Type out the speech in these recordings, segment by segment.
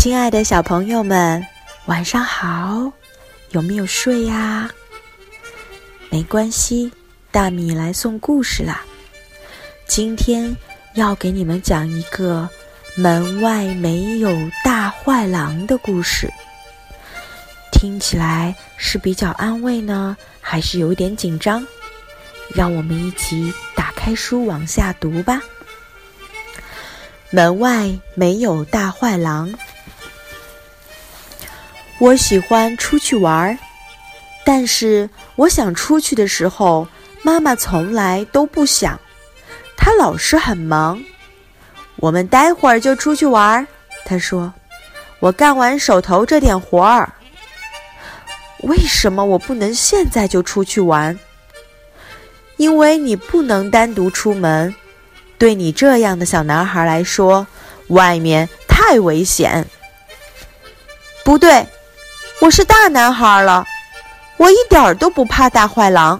亲爱的小朋友们，晚上好！有没有睡呀？没关系，大米来送故事啦。今天要给你们讲一个门外没有大坏狼的故事。听起来是比较安慰呢，还是有点紧张？让我们一起打开书往下读吧。门外没有大坏狼。我喜欢出去玩儿，但是我想出去的时候，妈妈从来都不想，她老是很忙。我们待会儿就出去玩儿，她说。我干完手头这点活儿。为什么我不能现在就出去玩？因为你不能单独出门。对你这样的小男孩来说，外面太危险。不对，我是大男孩了，我一点儿都不怕大坏狼。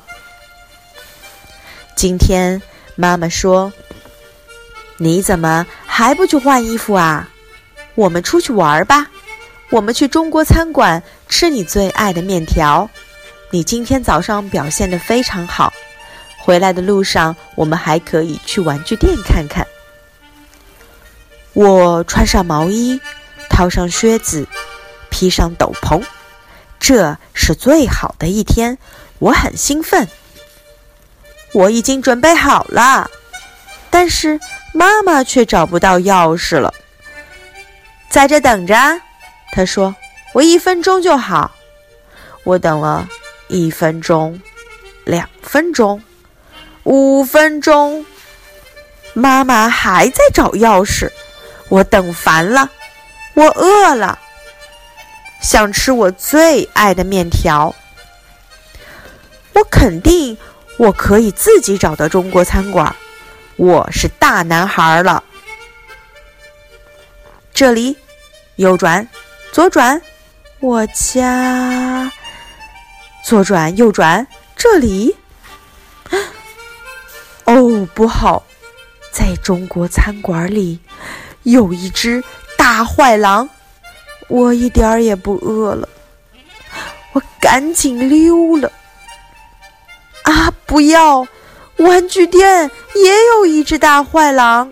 今天妈妈说：“你怎么还不去换衣服啊？我们出去玩吧，我们去中国餐馆吃你最爱的面条。你今天早上表现的非常好。”回来的路上，我们还可以去玩具店看看。我穿上毛衣，套上靴子，披上斗篷，这是最好的一天，我很兴奋。我已经准备好了，但是妈妈却找不到钥匙了。在这等着，她说：“我一分钟就好。”我等了一分钟，两分钟。五分钟，妈妈还在找钥匙，我等烦了，我饿了，想吃我最爱的面条。我肯定我可以自己找到中国餐馆，我是大男孩了。这里，右转，左转，我家，左转，右转，这里。哦，不好！在中国餐馆里，有一只大坏狼。我一点儿也不饿了，我赶紧溜了。啊，不要！玩具店也有一只大坏狼，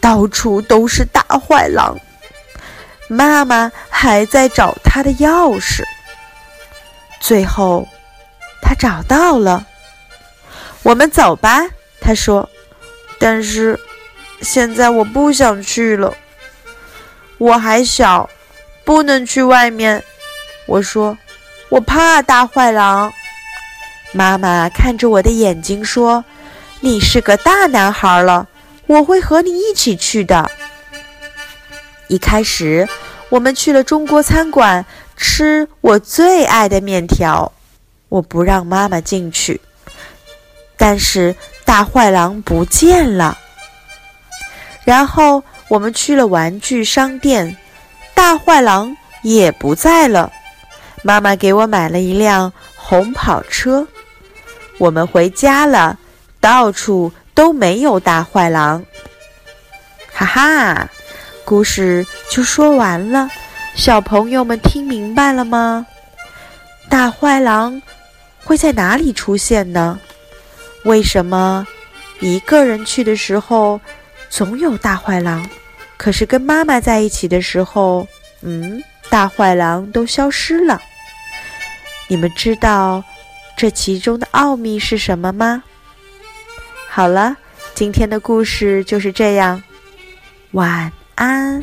到处都是大坏狼。妈妈还在找她的钥匙，最后她找到了。我们走吧，他说。但是现在我不想去了，我还小，不能去外面。我说，我怕大坏狼。妈妈看着我的眼睛说：“你是个大男孩了，我会和你一起去的。”一开始，我们去了中国餐馆吃我最爱的面条，我不让妈妈进去。但是大坏狼不见了。然后我们去了玩具商店，大坏狼也不在了。妈妈给我买了一辆红跑车。我们回家了，到处都没有大坏狼。哈哈，故事就说完了。小朋友们听明白了吗？大坏狼会在哪里出现呢？为什么一个人去的时候总有大坏狼，可是跟妈妈在一起的时候，嗯，大坏狼都消失了？你们知道这其中的奥秘是什么吗？好了，今天的故事就是这样，晚安。